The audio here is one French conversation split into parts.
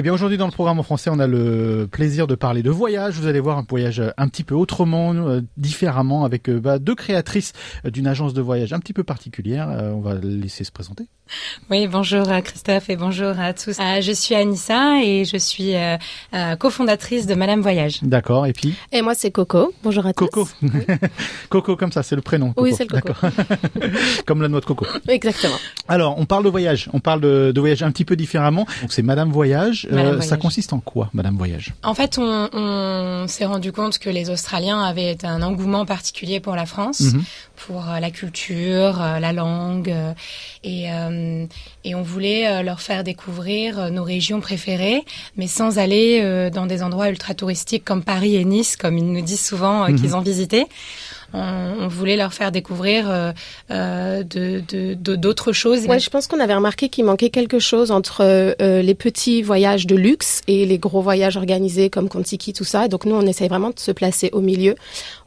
Eh bien aujourd'hui dans le programme en français, on a le plaisir de parler de voyage. Vous allez voir un voyage un petit peu autrement, euh, différemment, avec euh, bah, deux créatrices euh, d'une agence de voyage un petit peu particulière. Euh, on va laisser se présenter. Oui, bonjour à Christophe et bonjour à tous. Euh, je suis Anissa et je suis euh, euh, cofondatrice de Madame Voyage. D'accord. Et puis? Et moi, c'est Coco. Bonjour à Coco. tous. Coco comme ça, c'est le prénom. Coco. Oui, c'est le Coco. D'accord. comme la noix de coco. Exactement. Alors, on parle de voyage. On parle de, de voyage un petit peu différemment. Donc c'est Madame Voyage. Euh, Ça consiste en quoi, Madame Voyage? En fait, on, on s'est rendu compte que les Australiens avaient un engouement particulier pour la France, Mhm. pour euh, la culture, euh, la langue, et, euh, et on voulait leur faire découvrir nos régions préférées, mais sans aller dans des endroits ultra touristiques comme Paris et Nice, comme ils nous disent souvent Mhm. qu'ils ont visité. On, on voulait leur faire découvrir euh, euh, de d'autres choses. Ouais, je pense qu'on avait remarqué qu'il manquait quelque chose entre euh, les petits voyages de luxe et les gros voyages organisés comme Contiki, tout ça. Et donc nous, on essaye vraiment de se placer au milieu.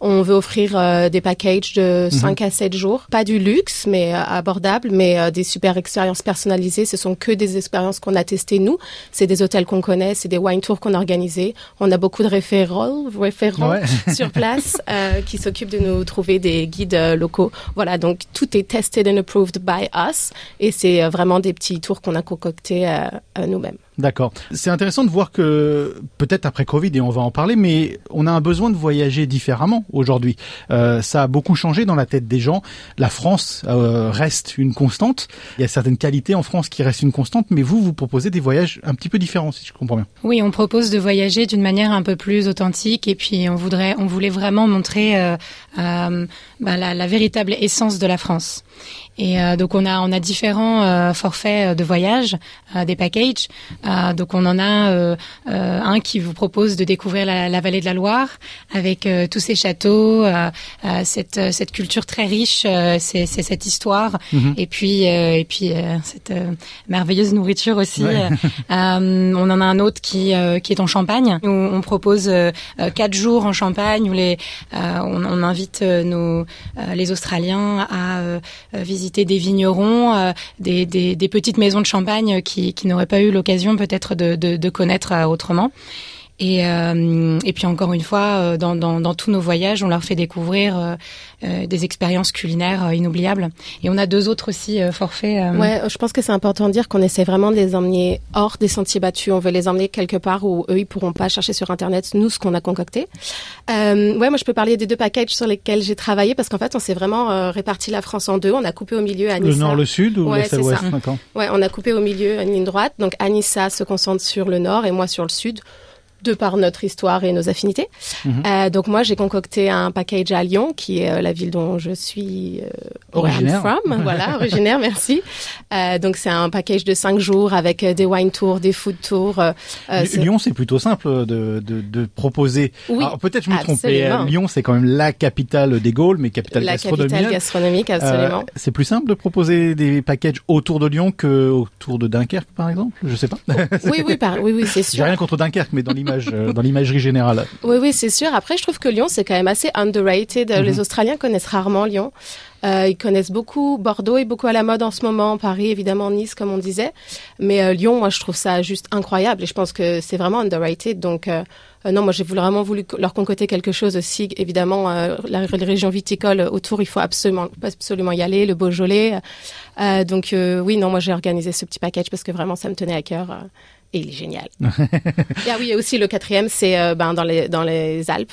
On veut offrir euh, des packages de 5 à 7 jours. Pas du luxe, mais euh, abordable, mais euh, des super expériences personnalisées. Ce sont que des expériences qu'on a testées nous. C'est des hôtels qu'on connaît, c'est des wine tours qu'on a organisés. On a beaucoup de référents, référents Ouais. sur place euh, qui s'occupent de trouver des guides euh, locaux. Voilà, donc tout est tested and approved by us et c'est euh, vraiment des petits tours qu'on a concoctés euh, nous-mêmes. D'accord. C'est intéressant de voir que peut-être après Covid et on va en parler, mais on a un besoin de voyager différemment aujourd'hui. Euh, ça a beaucoup changé dans la tête des gens. La France euh, reste une constante. Il y a certaines qualités en France qui restent une constante, mais vous vous proposez des voyages un petit peu différents, si je comprends bien. Oui, on propose de voyager d'une manière un peu plus authentique et puis on voudrait, on voulait vraiment montrer euh, euh, bah, la, la véritable essence de la France. Et euh, donc on a on a différents euh, forfaits de voyage, euh, des packages. Euh, donc on en a euh, euh, un qui vous propose de découvrir la, la vallée de la Loire avec euh, tous ces châteaux, euh, euh, cette euh, cette culture très riche, euh, c'est cette histoire Mhm. et puis euh, et puis euh, cette euh, merveilleuse nourriture aussi. Ouais. Euh, on en a un autre qui euh, qui est en Champagne. Où on propose euh, euh, quatre jours en Champagne où les euh, on, on invite euh, nos euh, les Australiens à euh, euh, des vignerons, euh, des, petites maisons de champagne qui qui n'auraient pas eu l'occasion peut-être de de, de connaître euh, autrement. Et, euh, et puis encore une fois, euh, dans, dans, dans tous nos voyages, on leur fait découvrir euh, des expériences culinaires euh, inoubliables. Et on a deux autres aussi euh, forfaits. euh, Ouais, je pense que c'est important de dire qu'on essaie vraiment de les emmener hors des sentiers battus. On veut les emmener quelque part où eux, ils pourront pas chercher sur Internet, nous, ce qu'on a concocté. Euh, ouais, moi, je peux parler des deux packages sur lesquels j'ai travaillé parce qu'en fait, on s'est vraiment euh, réparti la France en deux. On a coupé au milieu à Le nord, le sud ou Ouais, l'ouest. Ouais, on a coupé au milieu une ligne droite. Donc Anissa se concentre sur le nord et moi sur le sud, de par notre histoire et nos affinités. Mhm. Euh, donc moi j'ai concocté un package à Lyon, qui est euh, la ville dont je suis euh, Originaire. from. voilà, originaire, merci. Donc c'est un package de cinq jours avec des wine tours, des food tours. Lyon, c'est plutôt simple de, de, de proposer. Oui, Alors, peut-être je me trompe. mais. Lyon, c'est quand même la capitale des Gaules, mais capitale la gastronomique. capitale gastronomique, absolument. C'est plus simple de proposer des packages autour de Lyon que autour de Dunkerque, par exemple? Je sais pas. oui, oui, par- oui, oui, c'est J'ai sûr. rien contre Dunkerque, mais dans l'image, euh, dans l'imagerie générale. Oui, oui, c'est sûr. Après, je trouve que Lyon, c'est quand même assez underrated. Mhm. Les Australiens connaissent rarement Lyon. Euh, ils connaissent beaucoup Bordeaux est beaucoup à la mode en ce moment, Paris évidemment, Nice comme on disait, mais euh, Lyon, moi je trouve ça juste incroyable et je pense que c'est vraiment underrated. Donc euh, euh, non, moi j'ai vraiment voulu leur concocter quelque chose aussi. Évidemment, euh, la, les régions viticoles autour, il faut absolument absolument y aller, le Beaujolais. Euh, donc euh, oui, non, moi j'ai organisé ce petit package parce que vraiment ça me tenait à cœur. Et il est génial. et ah oui, et aussi le quatrième, c'est euh, ben, dans, les, dans les Alpes.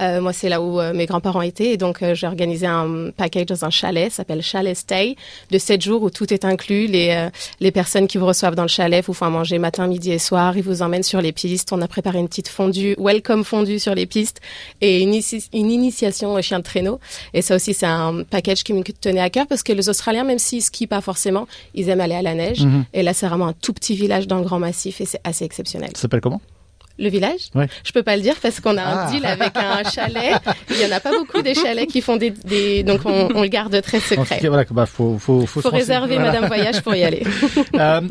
Euh, moi, c'est là où euh, mes grands-parents étaient. Et donc, j'ai organisé un package dans un chalet, ça s'appelle Chalet Stay, de 7 jours où tout est inclus. Les, les personnes qui vous reçoivent dans le chalet vous font à manger matin, midi et soir. Ils vous emmènent sur les pistes. On a préparé une petite fondue, welcome fondue sur les pistes et une initiation au chien de traîneau. Et ça aussi, c'est un package qui me tenait à cœur parce que les Australiens, même s'ils skient pas forcément, ils aiment aller à la neige. Mhm. Et là, c'est vraiment un tout petit village dans le Grand Massif et c'est assez exceptionnel. Ça s'appelle comment? Le village? Ouais. Je peux pas le dire parce qu'on a Ah. un deal avec un chalet. Il y en a pas beaucoup des chalets qui font des, des donc on, on le garde très secret. cas, voilà, bah, faut, faut, faut, Faut se renseigner. réserver Voilà. Madame Voyage pour y aller. Euh,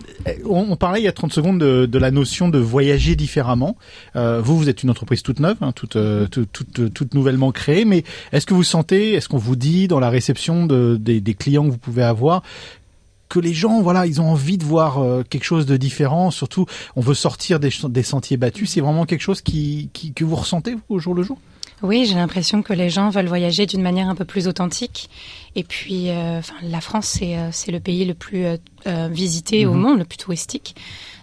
on, on parlait il y a 30 secondes de, de la notion de voyager différemment. Euh, vous, vous êtes une entreprise toute neuve, hein, toute, euh, toute, toute, toute nouvellement créée, mais est-ce que vous sentez, est-ce qu'on vous dit dans la réception de, des, des clients que vous pouvez avoir que les gens, voilà, ils ont envie de voir euh, quelque chose de différent. Surtout, on veut sortir des, sentiers battus. C'est vraiment quelque chose qui, qui, que vous ressentez vous, au jour le jour? Oui, j'ai l'impression que les gens veulent voyager d'une manière un peu plus authentique. Et puis, euh, enfin, la France, c'est euh, c'est le pays le plus euh, visité au Mhm. monde, le plus touristique.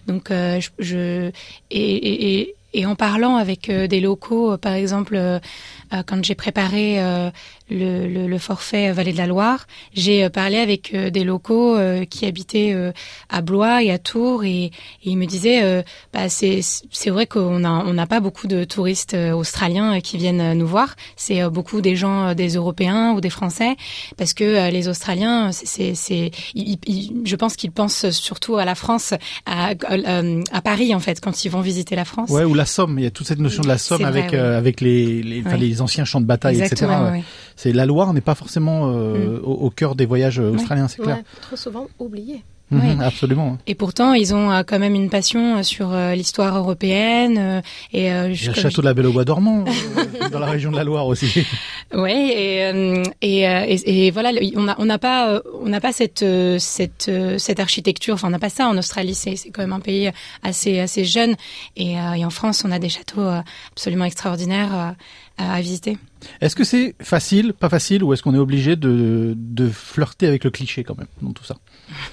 Donc, je, je- et, et, et, et en parlant avec des locaux, par exemple, quand j'ai préparé euh, le, le, le forfait Vallée de la Loire, j'ai euh, parlé avec euh, des locaux euh, qui habitaient euh, à Blois et à Tours, et, et ils me disaient, euh, bah, c'est c'est vrai qu'on a on n'a pas beaucoup de touristes euh, australiens euh, qui viennent euh, nous voir. C'est euh, beaucoup des gens, euh, des Européens ou des Français, parce que euh, les Australiens, c'est c'est je pense qu'ils pensent surtout à la France, à, euh, à Paris en fait, quand ils vont visiter la France. Ouais, ou la Somme. Il y a toute cette notion de la Somme avec euh, avec les les, enfin, Oui. Les anciens champs de bataille, Exactement. etc. oui. C'est la Loire n'est pas forcément euh, au, au cœur des voyages euh, australiens, c'est clair. Ouais, trop souvent oublié. Mhm, Oui. absolument. Et pourtant, ils ont euh, quand même une passion euh, sur euh, l'histoire européenne euh, et euh, Il y a le château de la Belle au Bois dormant dans la région de la Loire aussi. Ouais, et, euh, et, euh, et, et voilà, on a on n'a pas on n'a pas cette cette cette architecture. Enfin, on n'a pas ça en Australie. C'est quand même un pays assez assez jeune. Et, euh, et en France, on a des châteaux euh, absolument extraordinaires euh, à, à visiter. Est-ce que c'est facile, pas facile, ou est-ce qu'on est obligé de, de flirter avec le cliché quand même dans tout ça?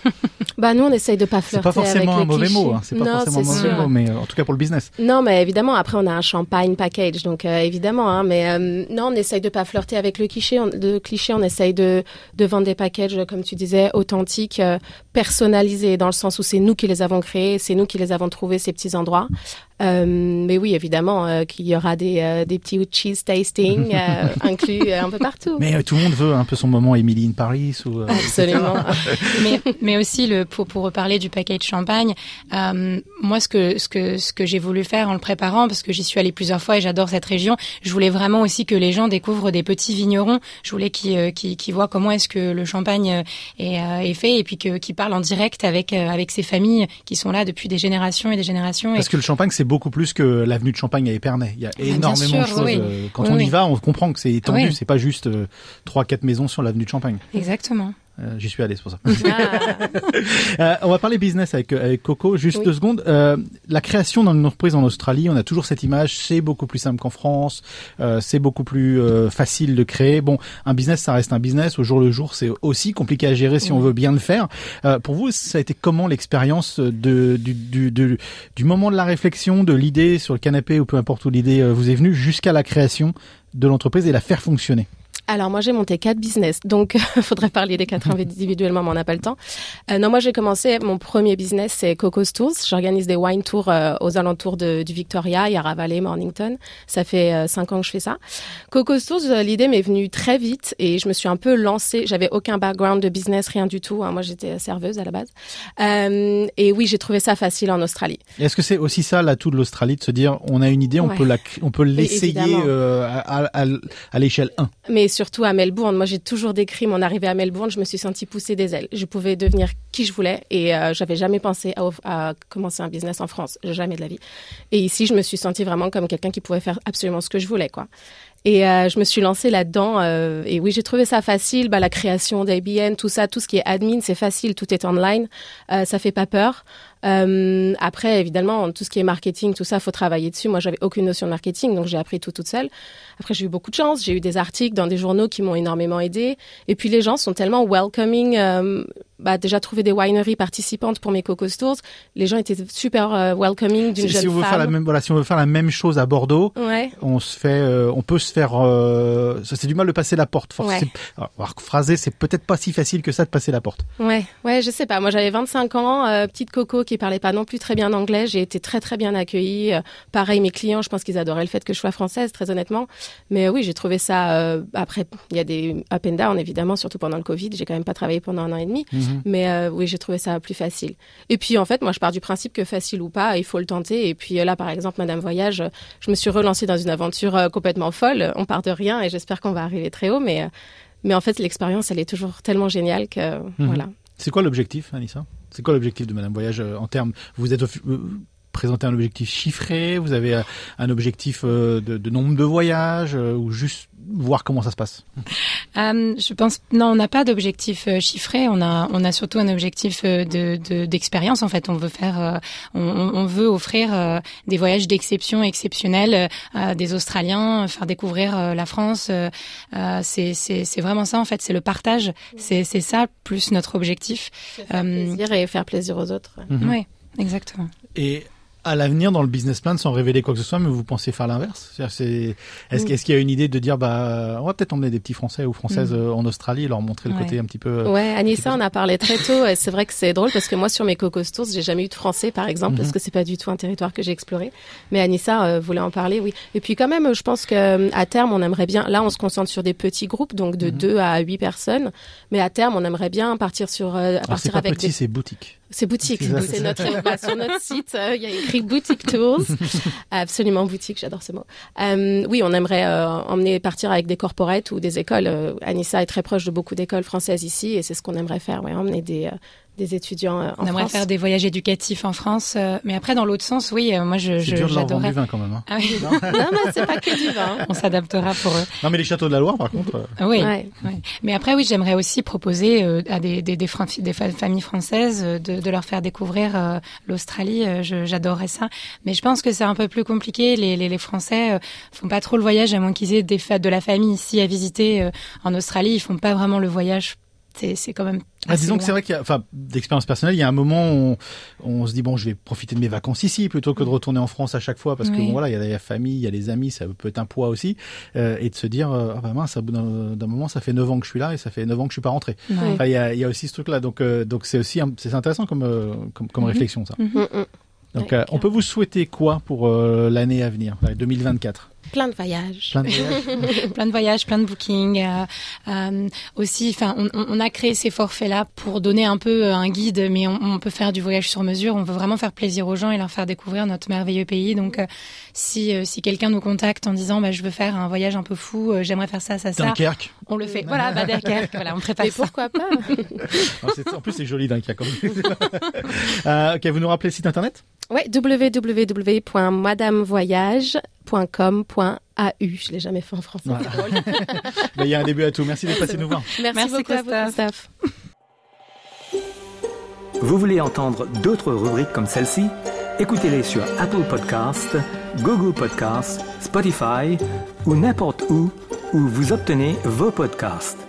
Bah nous on essaye de pas C'est flirter pas forcément avec un mauvais clichés. mot, hein, c'est pas non, forcément un c'est mauvais sûr. mot, mais euh, en tout cas pour le business. Non, mais évidemment, après, on a un champagne package, donc euh, évidemment, hein, mais euh, non, on essaye de pas flirter avec le cliché, on, le cliché, on essaye de, de vendre des packages, comme tu disais, authentiques, personnalisés, dans le sens où c'est nous qui les avons créés, c'est nous qui les avons trouvés, ces petits endroits. Euh, mais oui, évidemment, euh, qu'il y aura des, euh, des petits cheese tasting euh, inclus euh, un peu partout. Mais euh, tout le monde veut un peu son moment Emily in Paris ou. euh, Absolument. mais, mais aussi le pour pour reparler du paquet de champagne. euh, moi, ce que ce que ce que j'ai voulu faire en le préparant, parce que j'y suis allée plusieurs fois et j'adore cette région, je voulais vraiment aussi que les gens découvrent des petits vignerons. Je voulais qu'ils euh, qu'ils qu'ils voient comment est-ce que le champagne est, euh, est fait et puis que qu'ils parlent en direct avec euh, avec ces familles qui sont là depuis des générations et des générations. Et Parce que le Champagne, c'est beaucoup plus que l'avenue de Champagne à Épernay. Il y a bien énormément de sûr, choses. oui. euh, Quand Oui, on y va, on comprend que c'est étendu. C'est pas juste euh, trois, quatre maisons sur l'avenue de Champagne. exactement. Euh, J'y suis allé, c'est pour ça. Ah. Euh, on va parler business avec, euh, avec Coco. Juste Oui. deux secondes. Euh, la création dans une entreprise en Australie, on a toujours cette image. C'est beaucoup plus simple qu'en France. Euh, c'est beaucoup plus euh, facile de créer. Bon, un business, ça reste un business. Au jour le jour, c'est aussi compliqué à gérer si on veut bien le faire. Euh, pour vous, ça a été comment l'expérience de, du, du, du, du moment de la réflexion, de l'idée sur le canapé ou peu importe où l'idée vous est venue, jusqu'à la création de l'entreprise et la faire fonctionner? Alors moi j'ai monté quatre business, donc faudrait parler des quatre individuellement, mais on n'a pas le temps. Euh, non, moi j'ai commencé mon premier business, c'est Coco's Tours. J'organise des wine tours euh, aux alentours de, du Victoria, Yarra Valley, Mornington. Ça fait euh, cinq ans que je fais ça. Coco's Tours, euh, l'idée m'est venue très vite et je me suis un peu lancée. J'avais aucun background de business, rien du tout. hein. Moi j'étais serveuse à la base. Euh, et oui, j'ai trouvé ça facile en Australie. Est-ce que c'est aussi ça l'atout de l'Australie de se dire on a une idée, on Ouais. peut la, on peut l'essayer à, à, à- à l'échelle 1 mais surtout à Melbourne. Moi, j'ai toujours décrit mon arrivée à Melbourne. Je me suis sentie pousser des ailes. Je pouvais devenir qui je voulais et euh, j'avais jamais pensé à, à commencer un business en France, jamais de la vie. Et ici, je me suis sentie vraiment comme quelqu'un qui pouvait faire absolument ce que je voulais, quoi. Et euh, je me suis lancée là-dedans. euh, et oui, j'ai trouvé ça facile. Bah, la création d'ABN, tout ça, tout ce qui est admin, c'est facile. Tout est online. Euh, ça fait pas peur. Euh, après, évidemment, tout ce qui est marketing, tout ça, faut travailler dessus. Moi, j'avais aucune notion de marketing, donc j'ai appris tout toute seule. Après, j'ai eu beaucoup de chance. J'ai eu des articles dans des journaux qui m'ont énormément aidé. Et puis, les gens sont tellement welcoming. Euh, bah, déjà, trouver des wineries participantes pour mes Coco Tours. Les gens étaient super euh, welcoming d'une si, jeune si on veut femme. faire la même, voilà, si on veut faire la même chose à Bordeaux, Ouais. on se fait, euh, on peut se faire, euh, ça c'est du mal de passer la porte. Ouais. alors, alors, phraser, c'est peut-être pas si facile que ça de passer la porte. Ouais, ouais, je sais pas. Moi, j'avais 25 ans, euh, petite coco qui parlait pas non plus très bien anglais. J'ai été très très bien accueillie. Pareil, mes clients, je pense qu'ils adoraient le fait que je sois française, très honnêtement. Mais oui, j'ai trouvé ça. après, il y a des up and down évidemment, surtout pendant le Covid. J'ai quand même pas travaillé pendant un an et demi. Mhm. Mhm. Mais euh, oui, j'ai trouvé ça plus facile. Et puis en fait, moi, je pars du principe que facile ou pas, il faut le tenter. Et puis là, par exemple, Madame Voyage, je me suis relancée dans une aventure euh, complètement folle. On part de rien et j'espère qu'on va arriver très haut. Mais euh, mais en fait, l'expérience, elle est toujours tellement géniale que Mhm. voilà. C'est quoi l'objectif, Anissa? C'est quoi l'objectif de Madame Voyage en termes? Vous êtes présenté un objectif chiffré Vous avez euh, un objectif euh, de, de nombre de voyages euh, ou juste voir comment ça se passe Euh, je pense non, on n'a pas d'objectif euh, chiffré. On a on a surtout un objectif euh, de de- d'expérience. en fait, on veut faire, on, veut offrir des voyages d'exception exceptionnels à des Australiens, faire découvrir la France. c'est c'est c'est vraiment ça en fait. C'est le partage. C'est c'est ça plus notre objectif. Euh, Plaisir et faire plaisir aux autres. Mhm. Oui, exactement. Et à l'avenir, dans le business plan, sans révéler quoi que ce soit, mais vous pensez faire l'inverse? C'est- Est-ce Oui. qu'il y a une idée de dire, bah, on va peut-être emmener des petits Français ou Françaises euh, en Australie et leur montrer le Ouais. côté un petit peu... euh, Ouais, Anissa, on a parlé très tôt. et C'est vrai que c'est drôle parce que moi, sur mes Cocos Tours, j'ai jamais eu de français, par exemple, parce que c'est pas du tout un territoire que j'ai exploré. Mais Anissa euh, voulait en parler, oui. Et puis quand même, je pense que euh, à terme, on aimerait bien. Là, on se concentre sur des petits groupes, donc de. 2 à 8 personnes. Mais à terme, on aimerait bien partir sur, euh, c'est partir pas avec petit, des c'est boutique. C'est boutique. C'est notre bah, sur notre site. euh, Il y a écrit boutique tours. Absolument boutique. J'adore ce mot. Euh, oui, on aimerait euh, emmener partir avec des corporates ou des écoles. Anissa est très proche de beaucoup d'écoles françaises ici et c'est ce qu'on aimerait faire. Ouais, emmener des des étudiants euh, en on aimerait France. faire des voyages éducatifs en France, euh, mais après dans l'autre sens, oui, euh, moi je C'est je- dur de leur vendre j'adorerais. du vin quand même. hein. Ah oui, non, mais c'est pas que du vin. on s'adaptera pour eux. Non, mais les châteaux de la Loire, par contre... euh, Oui, Ouais. Mais après, oui, j'aimerais aussi proposer euh, à des, des, des, Fran- des fa- familles françaises euh, de, de leur faire découvrir euh, l'Australie. Euh, je- J'adorerais ça. Mais je pense que c'est un peu plus compliqué. Les, les, les Français euh, font pas trop le voyage, à moins qu'ils aient des fêtes de la famille ici à visiter. euh, en Australie, ils font pas vraiment le voyage. C'est c'est quand même. Ah, assez disons que c'est vrai qu'il y a, enfin, d'expérience personnelle, il y a un moment où on, on se dit bon, je vais profiter de mes vacances ici plutôt que de retourner en France à chaque fois parce que Oui. bon, voilà, il y a la famille, il y a les amis, ça peut être un poids aussi, euh, et de se dire euh, ah bah mince, à bout d'un moment, ça fait neuf ans que je suis là et ça fait neuf ans que je suis pas rentré. Enfin, il y a, il y a aussi ce truc-là, donc euh, donc c'est aussi c'est intéressant comme euh, comme, comme Mhm. réflexion ça. Mhm. Mm, mm. Donc Ouais, euh, on peut vous souhaiter quoi pour euh, l'année à venir, la 2024 Plein de voyages. Plein de voyages. plein de voyages, plein de bookings. euh, euh, aussi, enfin, on, a créé ces forfaits-là pour donner un peu euh, un guide, mais on, on peut faire du voyage sur mesure. On veut vraiment faire plaisir aux gens et leur faire découvrir notre merveilleux pays. Donc, euh, si euh, si quelqu'un nous contacte en disant, bah, je veux faire un voyage un peu fou, euh, j'aimerais faire ça, ça, ça, Dunkerque. on le fait. Voilà, bah, Dunkerque, voilà, on prépare Mais ça. pourquoi pas c'est- en plus c'est joli Dunkerque. euh, ok, vous nous rappelez le site internet? Ouais, www.madamevoyage.com.au. Je l'ai jamais fait en français. Voilà. Bah, Il y a un début à tout. Merci d'être passé nous voir. Merci, Merci, beaucoup à vous, Christophe. Christophe. Vous voulez entendre d'autres rubriques comme celle-ci? Écoutez-les sur Apple Podcasts, Google Podcasts, Spotify ou n'importe où où vous obtenez vos podcasts.